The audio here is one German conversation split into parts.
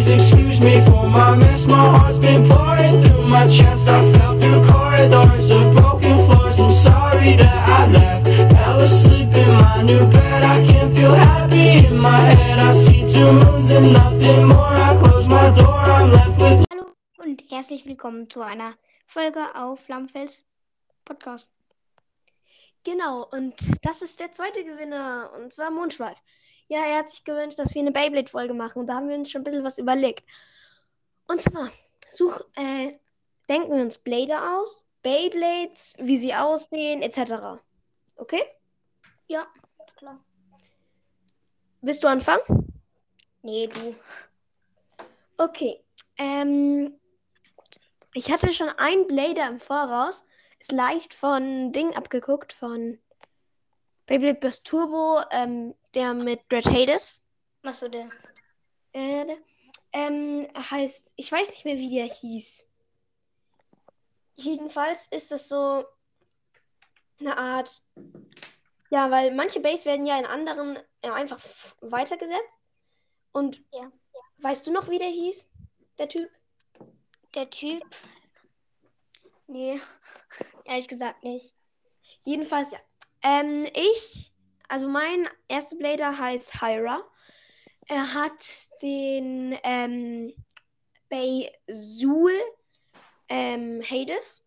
Please excuse me for my mess. My heart's been pouring through my chest. I fell through corridors of broken floors. I'm sorry that I left. Fell asleep in my new bed. I can't feel happy in my head. I see two moons and nothing more. I close my door. I'm left with. Hallo und herzlich willkommen zu einer Folge auf Flammfels Podcast. Genau, und das ist der zweite Gewinner, und zwar Mondschweif. Ja, er hat sich gewünscht, dass wir eine Beyblade-Folge machen, und da haben wir uns schon ein bisschen was überlegt. Und zwar, such, äh, denken wir uns Blader aus, Beyblades, wie sie aussehen, etc. Okay? Ja, klar. Willst du anfangen? Nee, du. Okay. Ähm, ich hatte schon einen Blader im Voraus. Ist leicht von Ding abgeguckt, von Beyblade Burst Turbo, ähm, der mit Red Hades. Was so der? Äh, ähm, heißt, ich weiß nicht mehr, wie der hieß. Jedenfalls ist es so eine Art, ja, weil manche Base werden ja in anderen äh, einfach weitergesetzt. Und Ja. weißt du noch, wie der hieß, der Typ? Der Typ. Nee, ehrlich gesagt nicht. Jedenfalls, ja. Ähm, ich, also mein erster Blader heißt Hyra. Er hat den ähm, bei Zul ähm, Hades.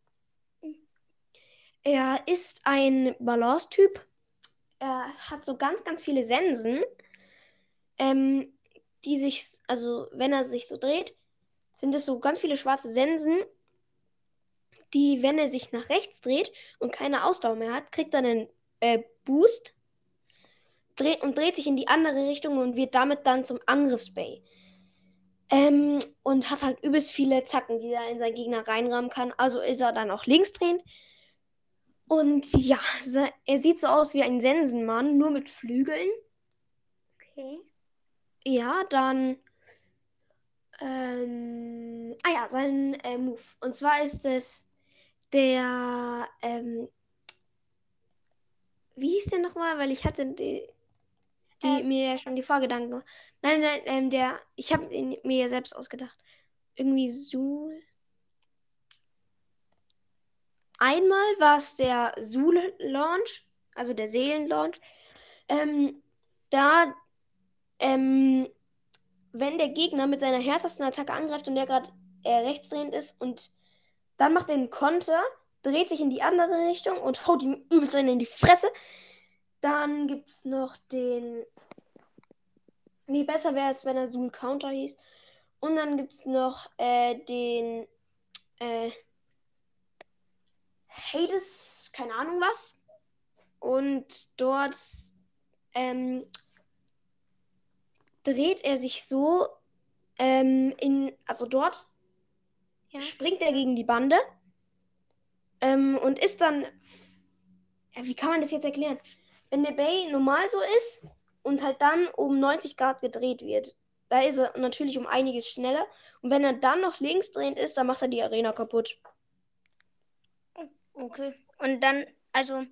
Er ist ein Balance-Typ. Er hat so ganz, ganz viele Sensen, ähm, die sich, also wenn er sich so dreht, sind es so ganz viele schwarze Sensen, die, wenn er sich nach rechts dreht und keine Ausdauer mehr hat, kriegt er einen äh, Boost dreh und dreht sich in die andere Richtung und wird damit dann zum Angriffsbay. Ähm, und hat halt übelst viele Zacken, die er in seinen Gegner reinrammen kann. Also ist er dann auch linksdrehend. Und ja, er sieht so aus wie ein Sensenmann, nur mit Flügeln. Okay. Ja, dann. Ähm, ah ja, sein äh, Move. Und zwar ist es der. Ähm, wie hieß der nochmal? Weil ich hatte die, die Ähm. mir ja schon die Vorgedanken gemacht. Nein, nein, ähm, der. Ich habe ihn mir ja selbst ausgedacht. Irgendwie Sul. Einmal war es der Sul-Launch, also der Seelen-Launch. Ähm, da ähm, wenn der Gegner mit seiner härtesten Attacke angreift und der gerade äh, rechtsdrehend ist und dann macht er einen Konter, dreht sich in die andere Richtung und haut ihm übelst einen in die Fresse. Dann gibt es noch den. Nee, besser wäre es, wenn er Zoom Counter hieß. Und dann gibt es noch äh, den. Äh, Hades, keine Ahnung was. Und dort ähm, dreht er sich so ähm, in, also dort Ja. springt er gegen die Bande ähm, und ist dann, ja, wie kann man das jetzt erklären? Wenn der Bay normal so ist und halt dann um 90 Grad gedreht wird, da ist er natürlich um einiges schneller. Und wenn er dann noch linksdrehend ist, dann macht er die Arena kaputt. Okay. Und dann, also,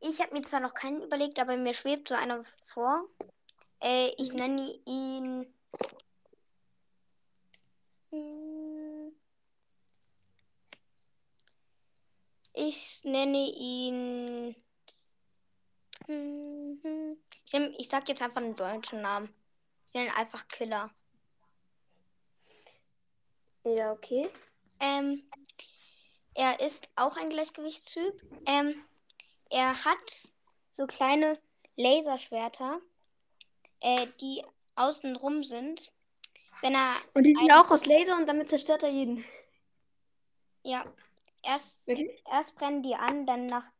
ich habe mir zwar noch keinen überlegt, aber mir schwebt so einer vor. Äh, ich nenne ihn. Ich nenne ihn. Ich, nehm, ich sag jetzt einfach einen deutschen Namen. Ich nenne ihn einfach Killer. Ja, okay. Ähm, er ist auch ein Gleichgewichtstyp. Ähm, er hat so kleine Laserschwerter, äh, die außen rum sind. Wenn er, Und die sind auch aus Laser und damit zerstört er jeden. ja, erst, erst brennen die an, dann nach,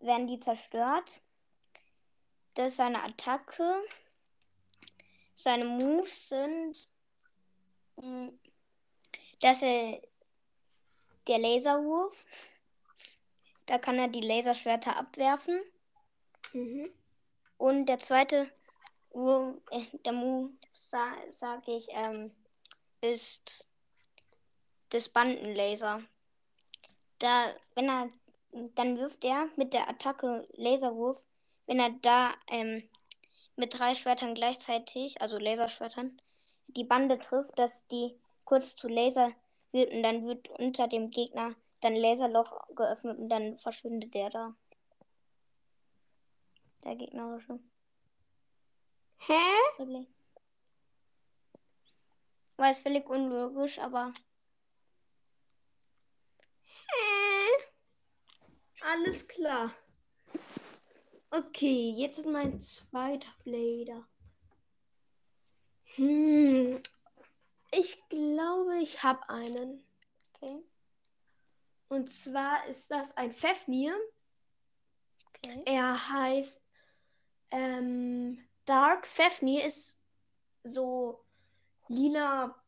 werden die zerstört. Das ist seine Attacke. Seine Moves sind, mh, dass er der Laserwurf. Da kann er die Laserschwerter abwerfen. Mhm. Und der zweite, Wurf, äh, der Move, sa sage ich, ähm, ist das Bandenlaser. Da, wenn er, dann wirft er mit der Attacke Laserwurf, wenn er da ähm, mit drei Schwertern gleichzeitig, also Laserschwertern, die Bande trifft, dass die kurz zu Laser wird und dann wird unter dem Gegner dann Laserloch geöffnet und dann verschwindet der da. Der gegnerische. Hä? Es völlig unlogisch, aber Hä? Alles klar. Okay, jetzt ist mein zweiter Blader. Hm. Ich glaube, ich habe einen. okay. Und zwar ist das ein Pfeffnir. Okay. Er heißt ähm, Dark Pfeffnir, ist so lila,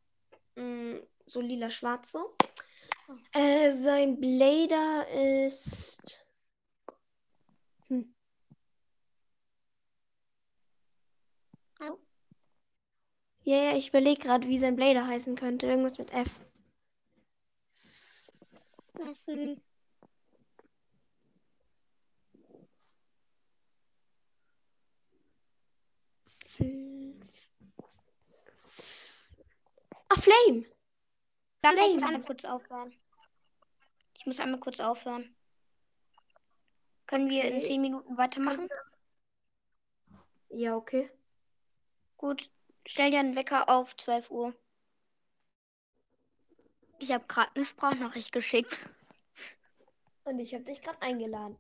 mh, so lila-schwarz so. Äh, sein Blader ist. Hm. Hallo? Ja, ja, ich überlege gerade, wie sein Blader heißen könnte. Irgendwas mit F. Ah, Flame! Danke, ich muss Flame. einmal kurz aufhören. Ich muss einmal kurz aufhören. Können wir in Okay. 10 Minuten weitermachen? Ja, okay. Gut. Stell dir einen Wecker auf 12 Uhr. Ich habe gerade eine Sprachnachricht geschickt. Und ich habe dich gerade eingeladen.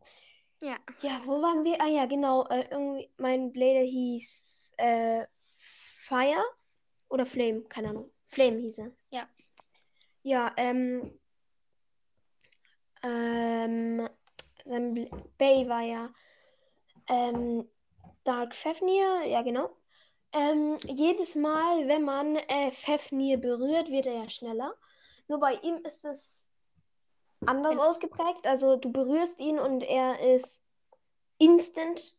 Ja. Ja, wo waren wir? Ah ja, genau. Äh, irgendwie, mein Blader hieß äh, Fire oder Flame, keine Ahnung. Flame hieß er. Ja. Ja, ähm, ähm, sein Bl Bay war ja ähm, Dark Fafnir, ja genau. Ähm, jedes Mal, wenn man äh, Fafnir berührt, wird er ja schneller. Nur bei ihm ist es anders ausgeprägt. Also du berührst ihn und er ist instant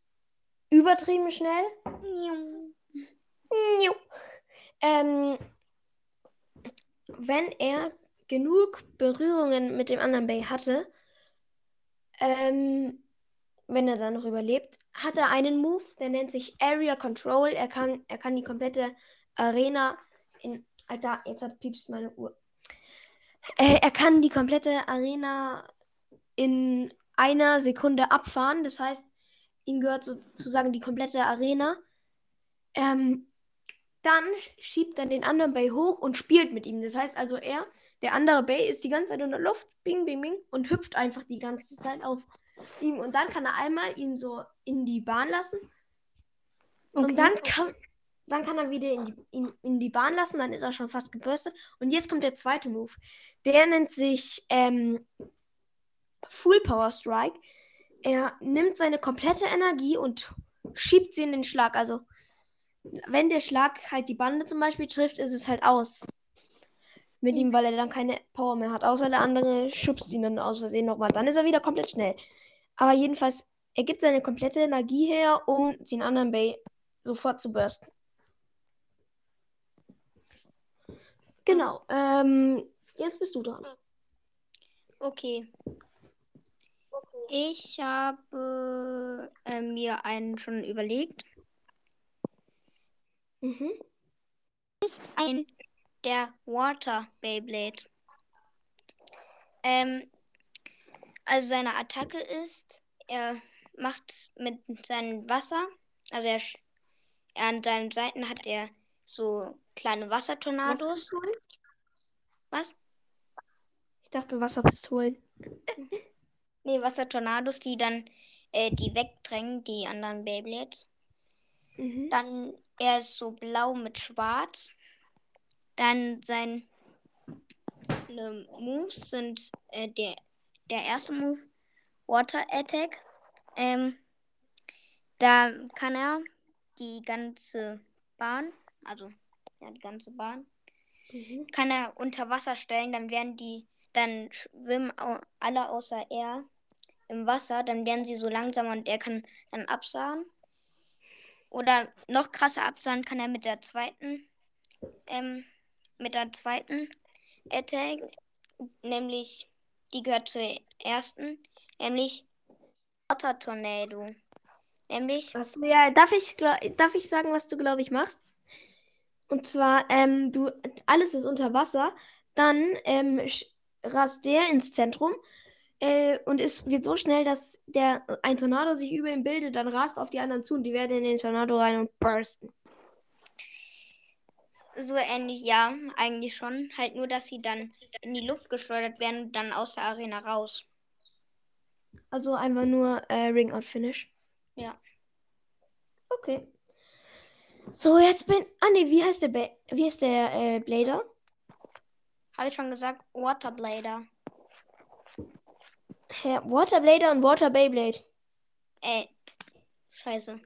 übertrieben schnell. Niu. Ähm, wenn er genug Berührungen mit dem anderen Bay hatte, ähm, wenn er dann noch überlebt, hat er einen Move, der nennt sich Area Control. Er kann, er kann die komplette Arena in. Alter, jetzt hat piepst meine Uhr. Äh, er kann die komplette Arena in einer Sekunde abfahren. Das heißt, ihm gehört sozusagen die komplette Arena. Ähm, dann schiebt er den anderen Bay hoch und spielt mit ihm. Das heißt also, er, der andere Bay, ist die ganze Zeit in der Luft, bing, bing, bing, und hüpft einfach die ganze Zeit auf ihm. Und dann kann er einmal ihn so in die Bahn lassen. Und dann kann, dann kann er wieder in die, in, in die Bahn lassen, dann ist er schon fast gebürstet. Und jetzt kommt der zweite Move. Der nennt sich ähm, Full Power Strike. Er nimmt seine komplette Energie und schiebt sie in den Schlag. Also, wenn der Schlag halt die Bande zum Beispiel trifft, ist es halt aus. Mit ihm, weil er dann keine Power mehr hat. Außer der andere schubst ihn dann aus Versehen nochmal. Dann ist er wieder komplett schnell. Aber jedenfalls, er gibt seine komplette Energie her, um den anderen Bay sofort zu bursten. Genau. Ähm, jetzt bist du dran. Okay. Ich habe äh, mir einen schon überlegt. Mhm. Ein der Water Beyblade. Ähm, also seine Attacke ist, er macht mit seinem Wasser, also er, er an seinen Seiten hat er so kleine Wassertornados. Wasserpistolen? Was? Ich dachte Wasserpistolen. Nee, Wassertornados, die dann äh, die wegdrängen, die anderen Beyblades. Mhm. Dann er ist so blau mit schwarz. Dann sein ne, Moves sind äh, der, der erste Move Water Attack. Ähm, da kann er die ganze Bahn, also ja die ganze Bahn, Mhm. kann er unter Wasser stellen. Dann werden die, dann schwimmen alle außer er im Wasser. Dann werden sie so langsam und er kann dann absahen. Oder noch krasser absahen kann er mit der zweiten, ähm, mit der zweiten Attack, nämlich die gehört zur ersten, nämlich Water Tornado. Nämlich, Achso, ja, darf ich, darf ich sagen, was du, glaube ich, machst? Und zwar, ähm, du, alles ist unter Wasser. Dann ähm, rast der ins Zentrum. Äh, und es wird so schnell, dass der, ein Tornado sich über ihn bildet. Dann rast auf die anderen zu und die werden in den Tornado rein und bursten. So ähnlich, ja, eigentlich schon. Halt nur, dass sie dann in die Luft geschleudert werden und dann aus der Arena raus. Also einfach nur äh, Ring-Out-Finish. Ja. Okay. So, jetzt bin. Ah, nee, wie heißt der, ba wie heißt der äh, Blader? Habe ich schon gesagt, Waterblader. Hä, Water Blader und Water Beyblade. Äh, scheiße.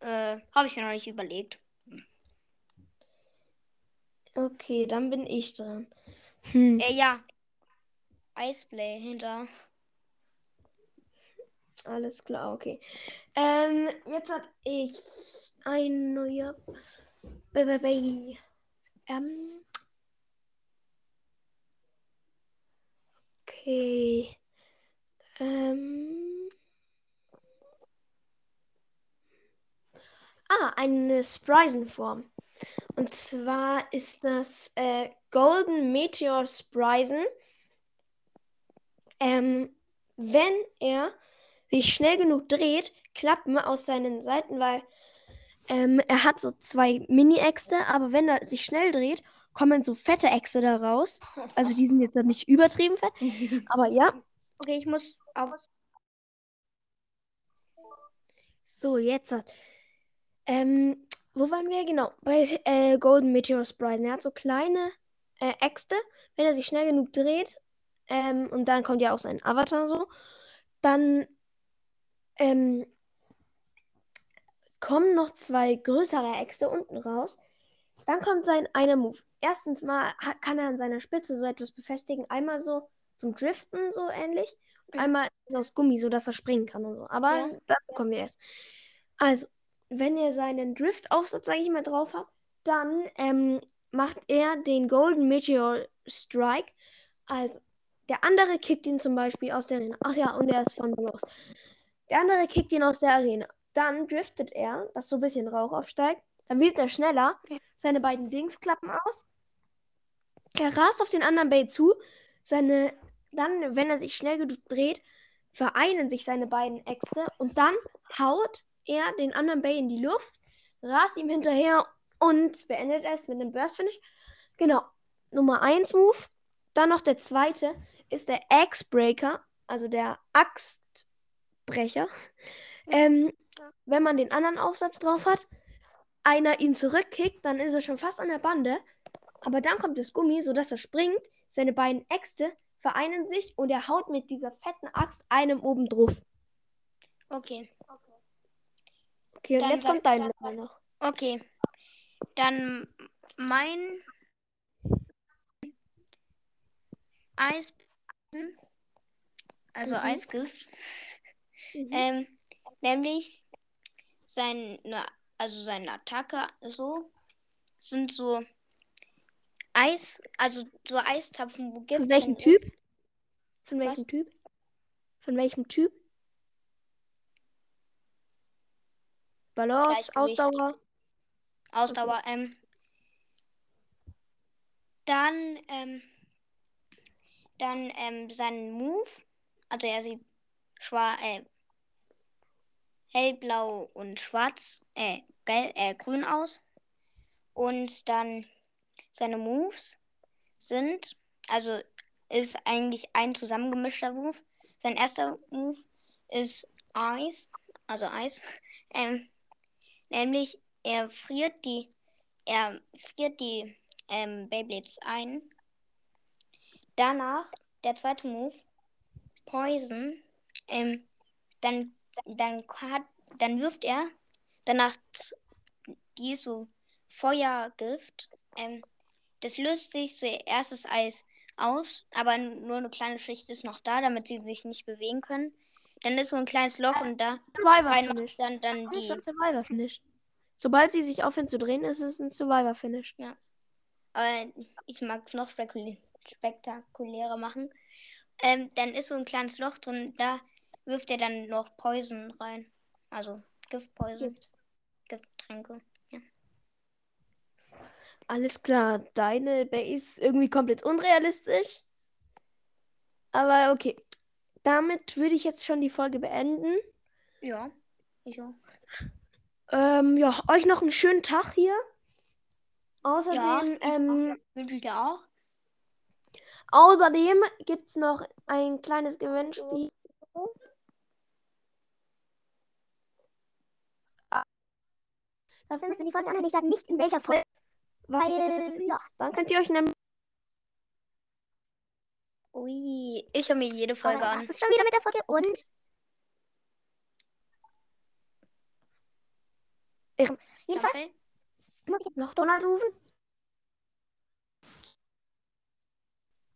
Äh, habe ich mir noch nicht überlegt. Okay, dann bin ich dran. Hm. Äh, ja. Iceblay hinter. Alles klar, okay. Ähm, jetzt hat ich ein neuer. Bei, ähm. Okay. Ähm. Ah, eine Sprisen-Form. Und zwar ist das äh, Golden Meteor Sprisen. Ähm, wenn er sich schnell genug dreht, klappen aus seinen Seiten, weil ähm, er hat so zwei Mini-Äxte, aber wenn er sich schnell dreht, kommen so fette Äxte da raus. Also die sind jetzt nicht übertrieben fett, aber ja. Okay, ich muss auf. So, jetzt. Ähm, wo waren wir? Genau, bei äh, Golden Meteor Sprite. Er hat so kleine äh, Äxte. Wenn er sich schnell genug dreht, ähm, und dann kommt ja auch sein Avatar so, dann ähm, kommen noch zwei größere Äxte unten raus. Dann kommt sein einer Move. Erstens mal kann er an seiner Spitze so etwas befestigen. Einmal so zum Driften, so ähnlich. Und einmal aus Gummi, so dass er springen kann und so. Aber Ja. dazu kommen wir erst. Also, wenn ihr seinen Drift-Aufsatz, sage ich mal, drauf habt, dann ähm, macht er den Golden Meteor Strike. Also, der andere kickt ihn zum Beispiel aus der Arena. Ach ja, und er ist von los. Der andere kickt ihn aus der Arena. Dann driftet er, dass so ein bisschen Rauch aufsteigt. Dann wird er schneller. Seine beiden Dings klappen aus. Er rast auf den anderen Bay zu. Seine, dann, wenn er sich schnell genug dreht, vereinen sich seine beiden Äxte und dann haut er den anderen Bay in die Luft, rast ihm hinterher und beendet es mit einem Burst Finish. Genau. Nummer 1 Move. Dann noch der zweite ist der Axe Breaker, also der Axtbrecher. Ähm, wenn man den anderen Aufsatz drauf hat, einer ihn zurückkickt, dann ist er schon fast an der Bande. Aber dann kommt das Gummi, sodass er springt. Seine beiden Äxte vereinen sich und er haut mit dieser fetten Axt einem oben drauf. Okay. Okay, Dann jetzt kommt dein Level noch. Okay. Dann mein Eis. Also Mhm. Eisgift. Mhm. Ähm, nämlich sein, ne, also seine Attacke so sind so Eis, also so Eistapfen, wo Gift Von welchem ist. Typ? Von welchem Typ? Von welchem Typ? Balance. Ausdauer. Ausdauer. Ähm, dann, ähm, dann ähm, sein Move. Also er sieht schwarz, äh, hellblau und schwarz, äh, gel äh, grün aus. Und dann seine Moves sind, also ist eigentlich ein zusammengemischter Move. Sein erster Move ist Eis, also Eis. Ähm, nämlich er friert die, er friert die ähm, Beyblades ein. Danach der zweite Move, Poison. Ähm, dann, dann, hat, dann wirft er danach die so Feuergift. Ähm, das löst sich zuerst das Eis aus, aber nur eine kleine Schicht ist noch da, damit sie sich nicht bewegen können. Dann ist so ein kleines Loch und da Survivor Finish. dann, dann die. ein Survivor Finish. Sobald sie sich aufhören zu drehen, ist es ein Survivor Finish. Aber ich mag es noch spekul spektakulärer machen. Ähm, dann ist so ein kleines Loch drin, da wirft er dann noch Poison rein. Also Giftpoison, Gift. Gifttränke. Ja. Alles klar, deine Base ist irgendwie komplett unrealistisch. Aber okay. Damit würde ich jetzt schon die Folge beenden. Ja. Ich auch. Ähm, ja, euch noch einen schönen Tag hier. Außerdem, Ja, ähm, Wünsche ich dir auch. außerdem gibt es noch ein kleines Gewinnspiel. Dafür müsst ihr die Folge anhören. Ich sage nicht in welcher Folge. Weil, ja, dann könnt ihr euch nämlich. Ui, ich höre mir jede Folge an. Das ist schon wieder mit der Folge und. Jedenfalls Staffel? muss ich jetzt noch Donald rufen.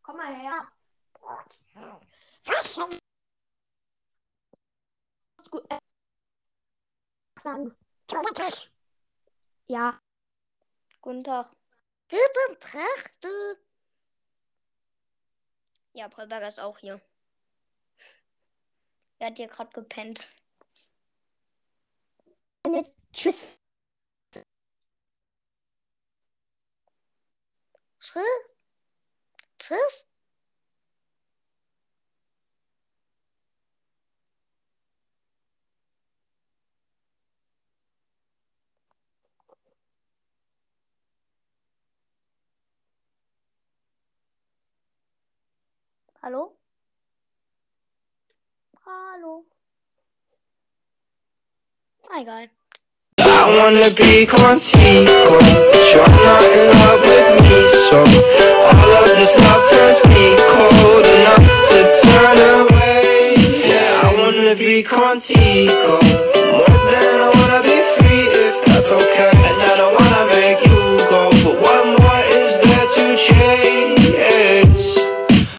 Komm mal her. Was? Ja. Guten Tag. Guten Tag, du. Ja, Paulberger ist auch hier. Er hat hier gerade gepennt. Tschüss. Tschüss. Tschüss. Hallo? Hallo? Ah, egal. I wanna be Quantico, Try not in love with me, so all of this love turns me cold enough to turn away. Yeah, I wanna be Quantico, more than I wanna be free, if that's okay. And I don't wanna make you go, but what more is there to change?